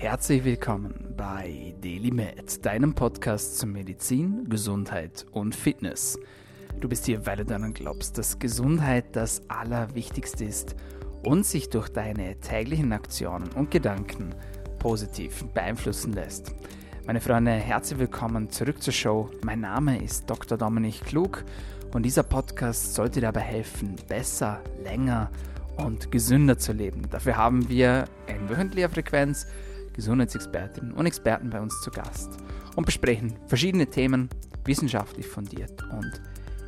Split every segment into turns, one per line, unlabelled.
Herzlich willkommen bei DailyMed, deinem Podcast zu Medizin, Gesundheit und Fitness. Du bist hier, weil du daran glaubst, dass Gesundheit das Allerwichtigste ist und sich durch deine täglichen Aktionen und Gedanken positiv beeinflussen lässt. Meine Freunde, herzlich willkommen zurück zur Show. Mein Name ist Dr. Dominik Klug und dieser Podcast sollte dir dabei helfen, besser, länger und gesünder zu leben. Dafür haben wir in wöchentlicher Frequenz Gesundheitsexpertinnen und Experten bei uns zu Gast und besprechen verschiedene Themen wissenschaftlich fundiert und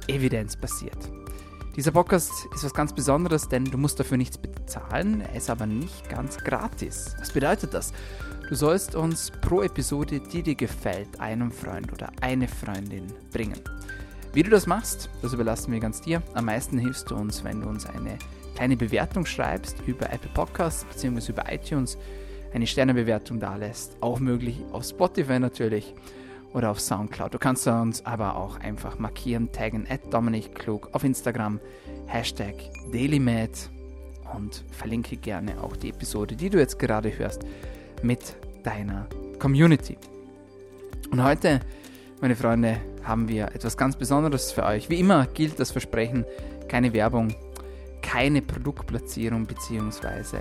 evidenzbasiert. Dieser Podcast ist was ganz Besonderes, denn du musst dafür nichts bezahlen, er ist aber nicht ganz gratis. Was bedeutet das? Du sollst uns pro Episode, die dir gefällt, einen Freund oder eine Freundin bringen. Wie du das machst, das überlassen wir ganz dir. Am meisten hilfst du uns, wenn du uns eine kleine Bewertung schreibst über Apple Podcasts bzw. über iTunes eine Sternebewertung da lässt. Auch möglich auf Spotify natürlich oder auf Soundcloud. Du kannst uns aber auch einfach markieren, taggen at Dominik Klug auf Instagram, Hashtag DailyMed und verlinke gerne auch die Episode, die du jetzt gerade hörst, mit deiner Community. Und heute, meine Freunde, haben wir etwas ganz Besonderes für euch. Wie immer gilt das Versprechen, keine Werbung, keine Produktplatzierung beziehungsweise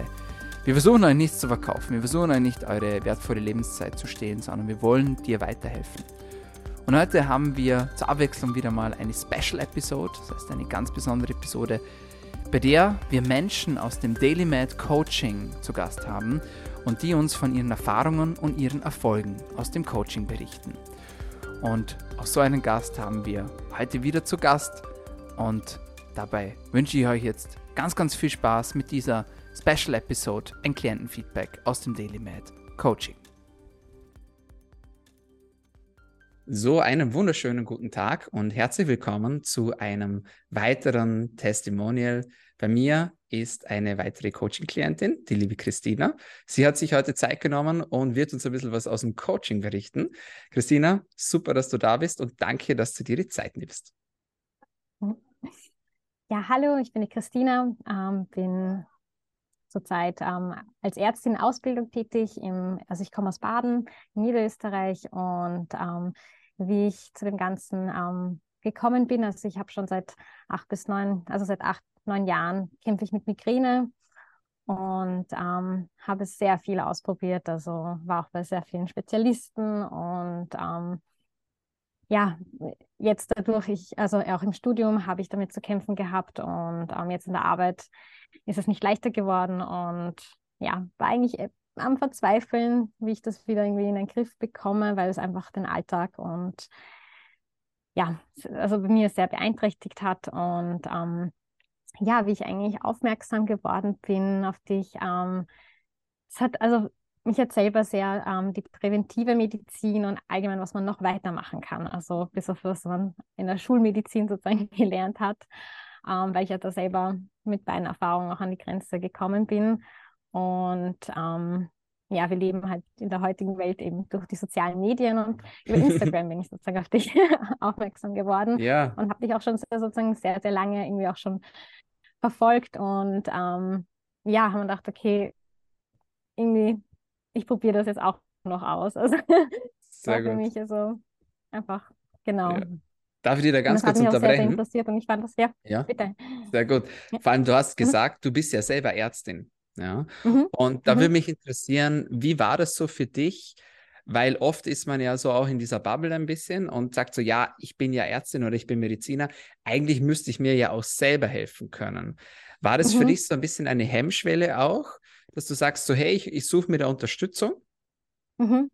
wir versuchen euch nichts zu verkaufen, wir versuchen euch nicht eure wertvolle Lebenszeit zu stehlen, sondern wir wollen dir weiterhelfen. Und heute haben wir zur Abwechslung wieder mal eine Special Episode, das heißt eine ganz besondere Episode, bei der wir Menschen aus dem Daily Mad Coaching zu Gast haben und die uns von ihren Erfahrungen und ihren Erfolgen aus dem Coaching berichten. Und auch so einen Gast haben wir heute wieder zu Gast und dabei wünsche ich euch jetzt ganz, ganz viel Spaß mit dieser Special Episode, ein Klientenfeedback aus dem Daily Med Coaching. So, einen wunderschönen guten Tag und herzlich willkommen zu einem weiteren Testimonial. Bei mir ist eine weitere Coaching-Klientin, die liebe Christina. Sie hat sich heute Zeit genommen und wird uns ein bisschen was aus dem Coaching berichten. Christina, super, dass du da bist und danke, dass du dir die Zeit nimmst.
Ja, hallo, ich bin die Christina, ähm, bin zurzeit ähm, als Ärztin Ausbildung tätig. Im, also ich komme aus Baden Niederösterreich und ähm, wie ich zu dem Ganzen ähm, gekommen bin, also ich habe schon seit acht bis neun, also seit acht, neun Jahren kämpfe ich mit Migräne und ähm, habe sehr viel ausprobiert, also war auch bei sehr vielen Spezialisten und ähm, ja, jetzt dadurch, ich, also auch im Studium habe ich damit zu kämpfen gehabt und ähm, jetzt in der Arbeit ist es nicht leichter geworden und ja, war eigentlich äh, am Verzweifeln, wie ich das wieder irgendwie in den Griff bekomme, weil es einfach den Alltag und ja, also bei mir sehr beeinträchtigt hat und ähm, ja, wie ich eigentlich aufmerksam geworden bin auf dich. Ähm, es hat also mich hat selber sehr ähm, die präventive Medizin und allgemein, was man noch weitermachen kann. Also bis auf was man in der Schulmedizin sozusagen gelernt hat, ähm, weil ich ja da selber mit beiden Erfahrungen auch an die Grenze gekommen bin. Und ähm, ja, wir leben halt in der heutigen Welt eben durch die sozialen Medien und über Instagram bin ich sozusagen auf dich aufmerksam geworden ja. und habe dich auch schon sehr, sozusagen sehr, sehr lange irgendwie auch schon verfolgt und ähm, ja, haben wir gedacht, okay, irgendwie, ich probiere das jetzt auch noch aus. Also sehr war für mich also einfach, genau. Ja.
Darf ich dir da ganz kurz
unterbrechen?
Das hat mich
auch sehr interessiert und ich fand das, ja,
ja? bitte. Sehr gut. Vor allem, du hast mhm. gesagt, du bist ja selber Ärztin. Ja. Mhm. Und da mhm. würde mich interessieren, wie war das so für dich? Weil oft ist man ja so auch in dieser Bubble ein bisschen und sagt so, ja, ich bin ja Ärztin oder ich bin Mediziner. Eigentlich müsste ich mir ja auch selber helfen können. War das mhm. für dich so ein bisschen eine Hemmschwelle auch, dass du sagst so, hey, ich, ich suche mir da Unterstützung?
Mhm.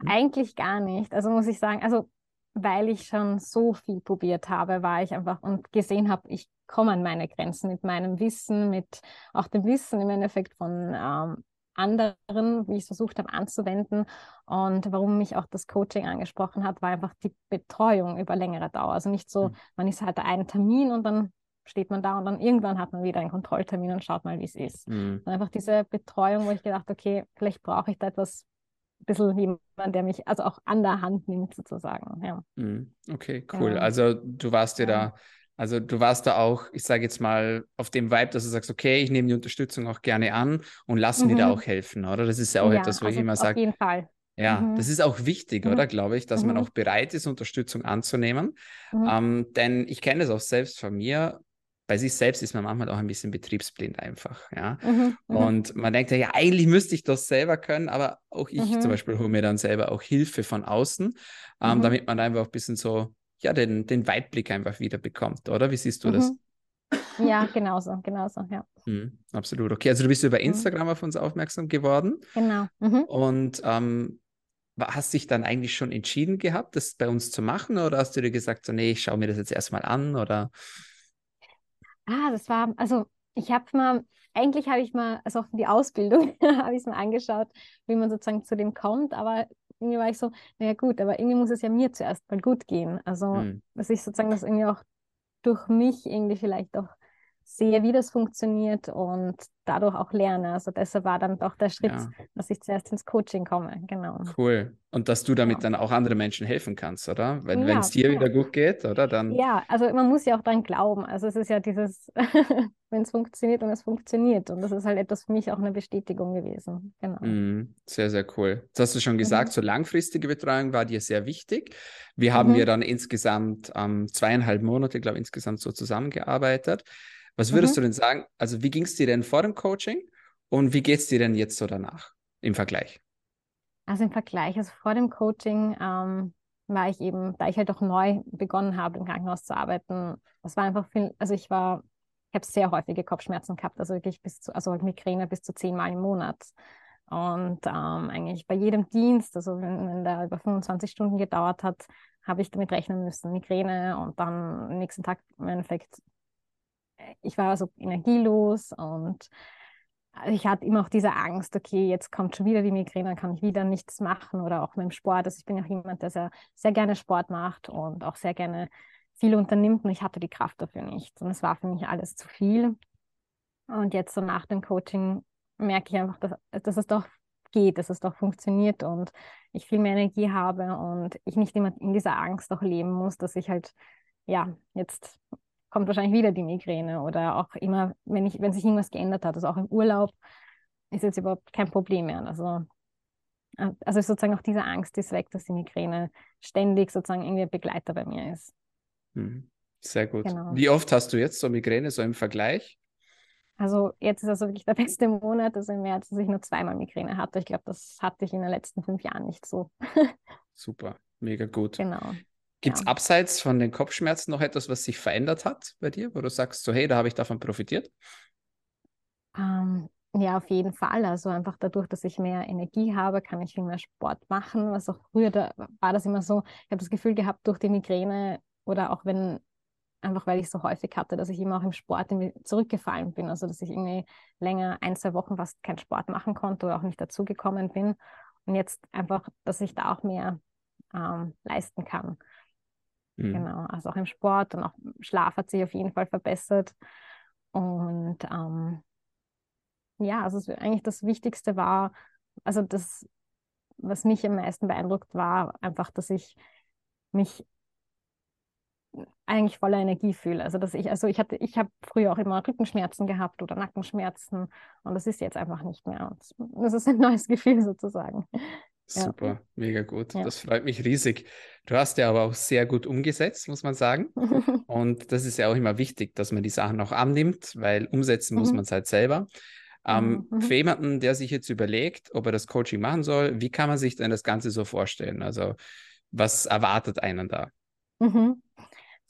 Hm? Eigentlich gar nicht. Also muss ich sagen, also weil ich schon so viel probiert habe, war ich einfach und gesehen habe, ich komme an meine Grenzen mit meinem Wissen, mit auch dem Wissen im Endeffekt von ähm, anderen, wie ich es versucht habe anzuwenden. Und warum mich auch das Coaching angesprochen hat, war einfach die Betreuung über längere Dauer. Also nicht so, mhm. man ist halt einen Termin und dann steht man da und dann irgendwann hat man wieder einen Kontrolltermin und schaut mal, wie es ist. Mhm. Und einfach diese Betreuung, wo ich gedacht, okay, vielleicht brauche ich da etwas ein bisschen jemand, der mich also auch an der Hand nimmt, sozusagen. Ja.
Mhm. Okay, cool. Ja. Also du warst dir ja. da
Also du warst da auch, ich sage jetzt mal, auf dem Vibe, dass du sagst, okay, ich nehme die Unterstützung auch gerne an und lass mhm. mir da mhm. auch helfen, oder? Das ist ja auch etwas, wo also ich immer sage. Auf
jeden Fall.
Ja, mhm. das ist auch wichtig, mhm. oder? Glaube ich, dass man mhm. auch bereit ist, Unterstützung anzunehmen. Mhm. Ähm, denn ich kenne das auch selbst von mir. Bei sich selbst ist man manchmal auch ein bisschen betriebsblind einfach, ja. Und man denkt ja, ja, eigentlich müsste ich das selber können, aber auch ich zum Beispiel hole mir dann selber auch Hilfe von außen, ähm, damit man einfach ein bisschen so ja, den, den Weitblick einfach wieder bekommt, oder? Wie siehst du mhm. das?
Ja, genauso, genauso, ja.
Mhm, absolut. Okay, also du bist über mhm. Instagram mhm. auf uns aufmerksam geworden.
Genau. Mhm.
Und ähm, hast dich dann eigentlich schon entschieden gehabt, das bei uns zu machen oder hast du dir gesagt, so, nee, ich schaue mir das jetzt erstmal an oder?
Ah, das war, also ich habe mal, eigentlich habe ich mal, also auch die Ausbildung habe ich es mal angeschaut, wie man sozusagen zu dem kommt, aber irgendwie war ich so, naja gut, aber irgendwie muss es ja mir zuerst mal gut gehen. Also, mhm. dass ich sozusagen das irgendwie auch durch mich irgendwie vielleicht auch sehe, wie das funktioniert und dadurch auch lerne. Also deshalb war dann doch der Schritt, ja. dass ich zuerst ins Coaching komme. Genau.
Cool. Und dass du damit genau. dann auch anderen Menschen helfen kannst, oder? Wenn ja, es dir ja. wieder gut geht, oder? Dann...
Ja, also man muss ja auch dran glauben. Also es ist ja dieses, wenn es funktioniert und es funktioniert. Und das ist halt etwas für mich auch eine Bestätigung gewesen. Genau.
Mm, sehr, sehr cool. Jetzt hast du schon gesagt, mhm. so langfristige Betreuung war dir sehr wichtig. Wir haben mhm. ja dann insgesamt ähm, zweieinhalb Monate, glaube ich, insgesamt so zusammengearbeitet. Was würdest mhm. du denn sagen? Also, wie ging es dir denn vor dem Coaching und wie geht es dir denn jetzt so danach im Vergleich?
Also im Vergleich, also vor dem Coaching ähm, war ich eben, da ich halt auch neu begonnen habe, im Krankenhaus zu arbeiten, das war einfach viel, also ich war, ich habe sehr häufige Kopfschmerzen gehabt, also wirklich bis zu, also Migräne bis zu zehnmal im Monat. Und ähm, eigentlich bei jedem Dienst, also wenn, wenn der über 25 Stunden gedauert hat, habe ich damit rechnen müssen, Migräne und dann am nächsten Tag im Endeffekt ich war so energielos und ich hatte immer auch diese Angst, okay, jetzt kommt schon wieder die Migräne, dann kann ich wieder nichts machen oder auch mit dem Sport. Also ich bin auch jemand, der sehr, sehr gerne Sport macht und auch sehr gerne viel unternimmt und ich hatte die Kraft dafür nicht. Und es war für mich alles zu viel. Und jetzt so nach dem Coaching merke ich einfach, dass, dass es doch geht, dass es doch funktioniert und ich viel mehr Energie habe und ich nicht immer in dieser Angst auch leben muss, dass ich halt, ja, jetzt kommt wahrscheinlich wieder die Migräne oder auch immer, wenn, ich, wenn sich irgendwas geändert hat, also auch im Urlaub, ist jetzt überhaupt kein Problem mehr. Also, äh, also sozusagen auch diese Angst ist weg, dass die Migräne ständig sozusagen irgendwie ein Begleiter bei mir ist.
Mhm. Sehr gut. Genau. Wie oft hast du jetzt so Migräne, so im Vergleich?
Also jetzt ist also wirklich der beste Monat, also im März, dass ich nur zweimal Migräne hatte. Ich glaube, das hatte ich in den letzten fünf Jahren nicht so.
Super, mega gut.
Genau.
Gibt es ja. abseits von den Kopfschmerzen noch etwas, was sich verändert hat bei dir, wo du sagst, so hey, da habe ich davon profitiert?
Ähm, ja, auf jeden Fall. Also einfach dadurch, dass ich mehr Energie habe, kann ich viel mehr Sport machen. Was auch früher da war das immer so, ich habe das Gefühl gehabt, durch die Migräne oder auch wenn, einfach weil ich so häufig hatte, dass ich immer auch im Sport zurückgefallen bin. Also dass ich irgendwie länger, ein, zwei Wochen fast keinen Sport machen konnte oder auch nicht dazugekommen bin. Und jetzt einfach, dass ich da auch mehr ähm, leisten kann. Mhm. Genau, also auch im Sport und auch Schlaf hat sich auf jeden Fall verbessert. Und ähm, ja, also eigentlich das Wichtigste war, also das, was mich am meisten beeindruckt war, einfach, dass ich mich eigentlich voller Energie fühle. Also dass ich, also ich hatte, ich habe früher auch immer Rückenschmerzen gehabt oder Nackenschmerzen und das ist jetzt einfach nicht mehr. Das ist ein neues Gefühl sozusagen.
Super, ja. mega gut. Ja. Das freut mich riesig. Du hast ja aber auch sehr gut umgesetzt, muss man sagen. Und das ist ja auch immer wichtig, dass man die Sachen auch annimmt, weil umsetzen muss mhm. man es halt selber. Ähm, mhm. Für jemanden, der sich jetzt überlegt, ob er das Coaching machen soll, wie kann man sich denn das Ganze so vorstellen? Also, was erwartet einen da?
Mhm.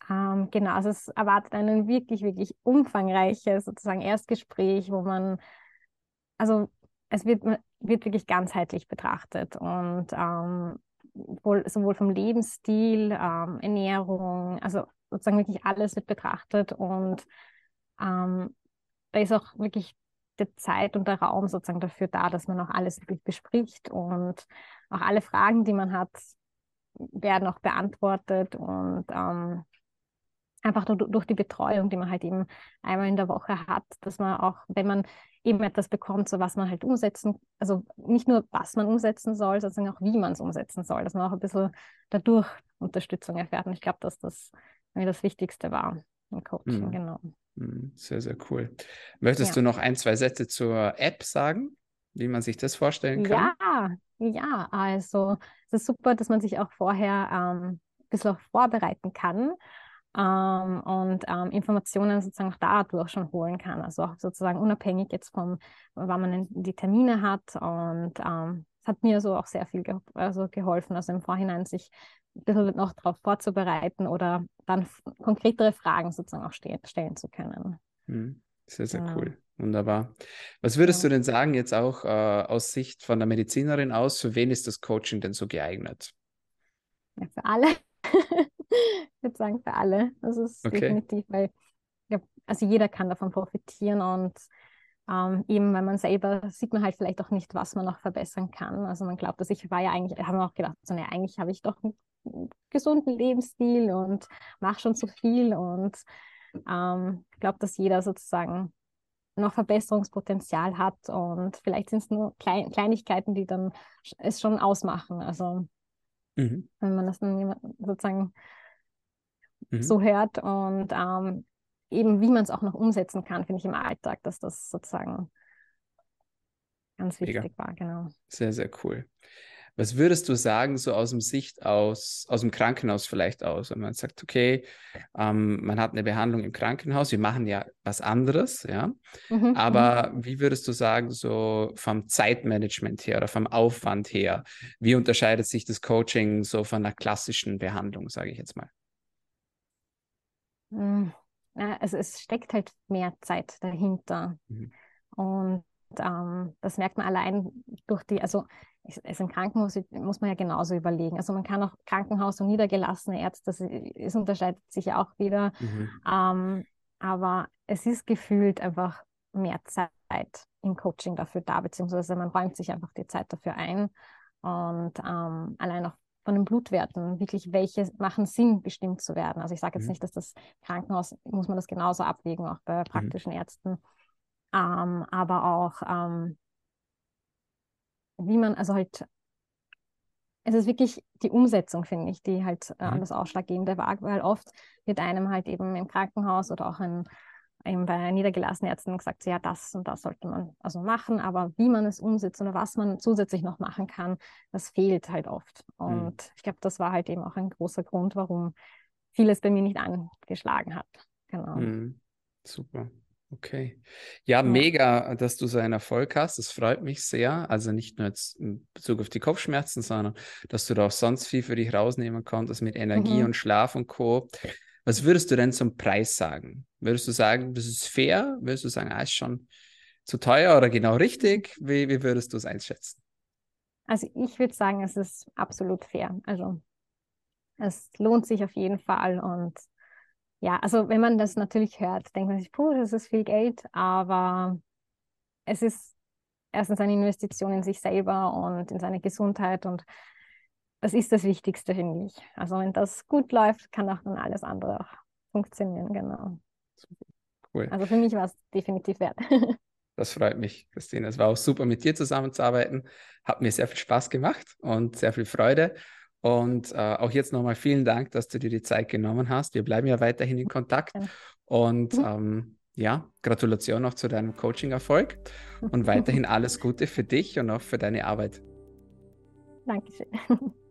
Ähm, genau, also es erwartet einen wirklich, wirklich umfangreiches sozusagen Erstgespräch, wo man, also es wird, wird wirklich ganzheitlich betrachtet und ähm, wohl, sowohl vom Lebensstil, ähm, Ernährung, also sozusagen wirklich alles wird betrachtet und ähm, da ist auch wirklich die Zeit und der Raum sozusagen dafür da, dass man auch alles wirklich bespricht und auch alle Fragen, die man hat, werden auch beantwortet und ähm, einfach durch die Betreuung, die man halt eben einmal in der Woche hat, dass man auch, wenn man eben etwas bekommt, so was man halt umsetzen, also nicht nur was man umsetzen soll, sondern auch wie man es umsetzen soll, dass man auch ein bisschen dadurch Unterstützung erfährt. Und ich glaube, dass das mir das Wichtigste war. im Coaching, mhm. genau.
Mhm, sehr, sehr cool. Möchtest ja. du noch ein, zwei Sätze zur App sagen, wie man sich das vorstellen kann?
Ja, ja, also es ist super, dass man sich auch vorher ähm, ein bisschen auch vorbereiten kann ähm, und ähm, Informationen sozusagen auch dadurch schon holen kann. Also auch sozusagen unabhängig jetzt vom, wann man die Termine hat. Und ähm, es hat mir so auch sehr viel ge also geholfen, also im Vorhinein sich ein bisschen noch darauf vorzubereiten oder dann konkretere Fragen sozusagen auch stehen, stellen zu können.
Hm, sehr, sehr ja. cool. Wunderbar. Was würdest ja. du denn sagen, jetzt auch äh, aus Sicht von der Medizinerin aus, für wen ist das Coaching denn so geeignet?
Ja, für alle. ich würde sagen, für alle. Das ist okay. definitiv, weil ja, also jeder kann davon profitieren und ähm, eben, weil man selber sieht man halt vielleicht auch nicht, was man noch verbessern kann. Also man glaubt, dass ich war ja eigentlich, haben wir auch gedacht, so, ne, eigentlich habe ich doch einen gesunden Lebensstil und mache schon zu viel und ähm, ich glaube, dass jeder sozusagen noch Verbesserungspotenzial hat und vielleicht sind es nur Klein Kleinigkeiten, die dann es schon ausmachen. Also mhm. wenn man das dann sozusagen mhm. so hört und ähm, eben wie man es auch noch umsetzen kann, finde ich im Alltag, dass das sozusagen ganz wichtig Mega. war, genau.
Sehr, sehr cool. Was würdest du sagen, so aus dem Sicht aus, aus dem Krankenhaus vielleicht aus, wenn man sagt, okay, ähm, man hat eine Behandlung im Krankenhaus, wir machen ja was anderes, ja. Mhm, Aber mhm. wie würdest du sagen, so vom Zeitmanagement her oder vom Aufwand her, wie unterscheidet sich das Coaching so von einer klassischen Behandlung, sage ich jetzt mal?
Mhm. Also es steckt halt mehr Zeit dahinter. Mhm. Und ähm, das merkt man allein durch die, also es, es im Krankenhaus muss man ja genauso überlegen. Also man kann auch Krankenhaus und niedergelassene Ärzte, das es unterscheidet sich ja auch wieder. Mhm. Ähm, aber es ist gefühlt einfach mehr Zeit im Coaching dafür da, beziehungsweise man räumt sich einfach die Zeit dafür ein. Und ähm, allein auch von den Blutwerten, wirklich welche machen Sinn, bestimmt zu werden. Also ich sage jetzt mhm. nicht, dass das Krankenhaus, muss man das genauso abwägen, auch bei mhm. praktischen mhm. Ärzten. Ähm, aber auch, ähm, wie man, also halt, es ist wirklich die Umsetzung, finde ich, die halt äh, mhm. das Ausschlaggebende war, weil oft wird einem halt eben im Krankenhaus oder auch in, eben bei niedergelassenen Ärzten gesagt, ja, das und das sollte man also machen, aber wie man es umsetzt oder was man zusätzlich noch machen kann, das fehlt halt oft. Mhm. Und mhm. ich glaube, das war halt eben auch ein großer Grund, warum vieles bei mir nicht angeschlagen hat. Genau.
Mhm. Super. Okay. Ja, ja, mega, dass du so einen Erfolg hast. Das freut mich sehr. Also nicht nur jetzt in Bezug auf die Kopfschmerzen, sondern dass du da auch sonst viel für dich rausnehmen konntest mit Energie mhm. und Schlaf und Co. Was würdest du denn zum Preis sagen? Würdest du sagen, das ist fair? Würdest du sagen, ah, ist schon zu teuer oder genau richtig? Wie, wie würdest du es einschätzen?
Also ich würde sagen, es ist absolut fair. Also es lohnt sich auf jeden Fall und ja, also wenn man das natürlich hört, denkt man sich, puh, das ist viel Geld, aber es ist erstens eine Investition in sich selber und in seine Gesundheit und das ist das Wichtigste, finde ich. Also wenn das gut läuft, kann auch dann alles andere auch funktionieren, genau. Cool. Also für mich war es definitiv wert.
Das freut mich, Christine. Es war auch super, mit dir zusammenzuarbeiten. Hat mir sehr viel Spaß gemacht und sehr viel Freude. Und äh, auch jetzt nochmal vielen Dank, dass du dir die Zeit genommen hast. Wir bleiben ja weiterhin in Kontakt. Und mhm. ähm, ja, Gratulation noch zu deinem Coaching-Erfolg und weiterhin alles Gute für dich und auch für deine Arbeit.
Dankeschön.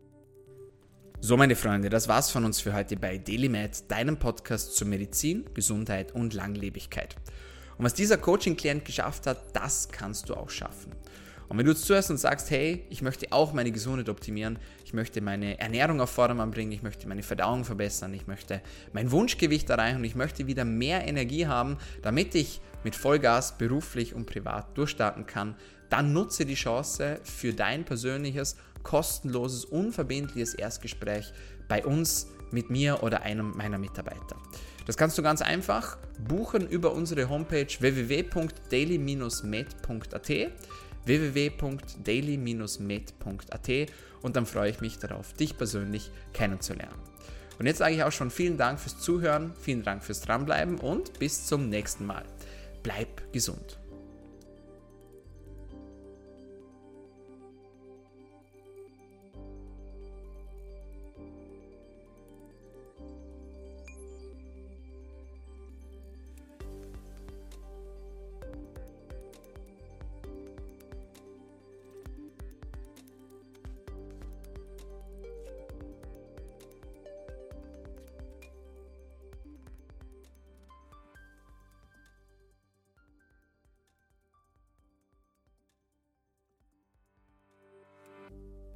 So, meine Freunde, das war's von uns für heute bei DailyMed, deinem Podcast zur Medizin, Gesundheit und Langlebigkeit. Und was dieser Coaching-Klient geschafft hat, das kannst du auch schaffen. Und wenn du jetzt zuhörst und sagst, hey, ich möchte auch meine Gesundheit optimieren, ich möchte meine Ernährung auf Vordermann bringen, ich möchte meine Verdauung verbessern, ich möchte mein Wunschgewicht erreichen und ich möchte wieder mehr Energie haben, damit ich mit Vollgas beruflich und privat durchstarten kann, dann nutze die Chance für dein persönliches, kostenloses, unverbindliches Erstgespräch bei uns, mit mir oder einem meiner Mitarbeiter. Das kannst du ganz einfach buchen über unsere Homepage www.daily-med.at www.daily-med.at und dann freue ich mich darauf, dich persönlich kennenzulernen. Und jetzt sage ich auch schon vielen Dank fürs Zuhören, vielen Dank fürs Dranbleiben und bis zum nächsten Mal. Bleib gesund.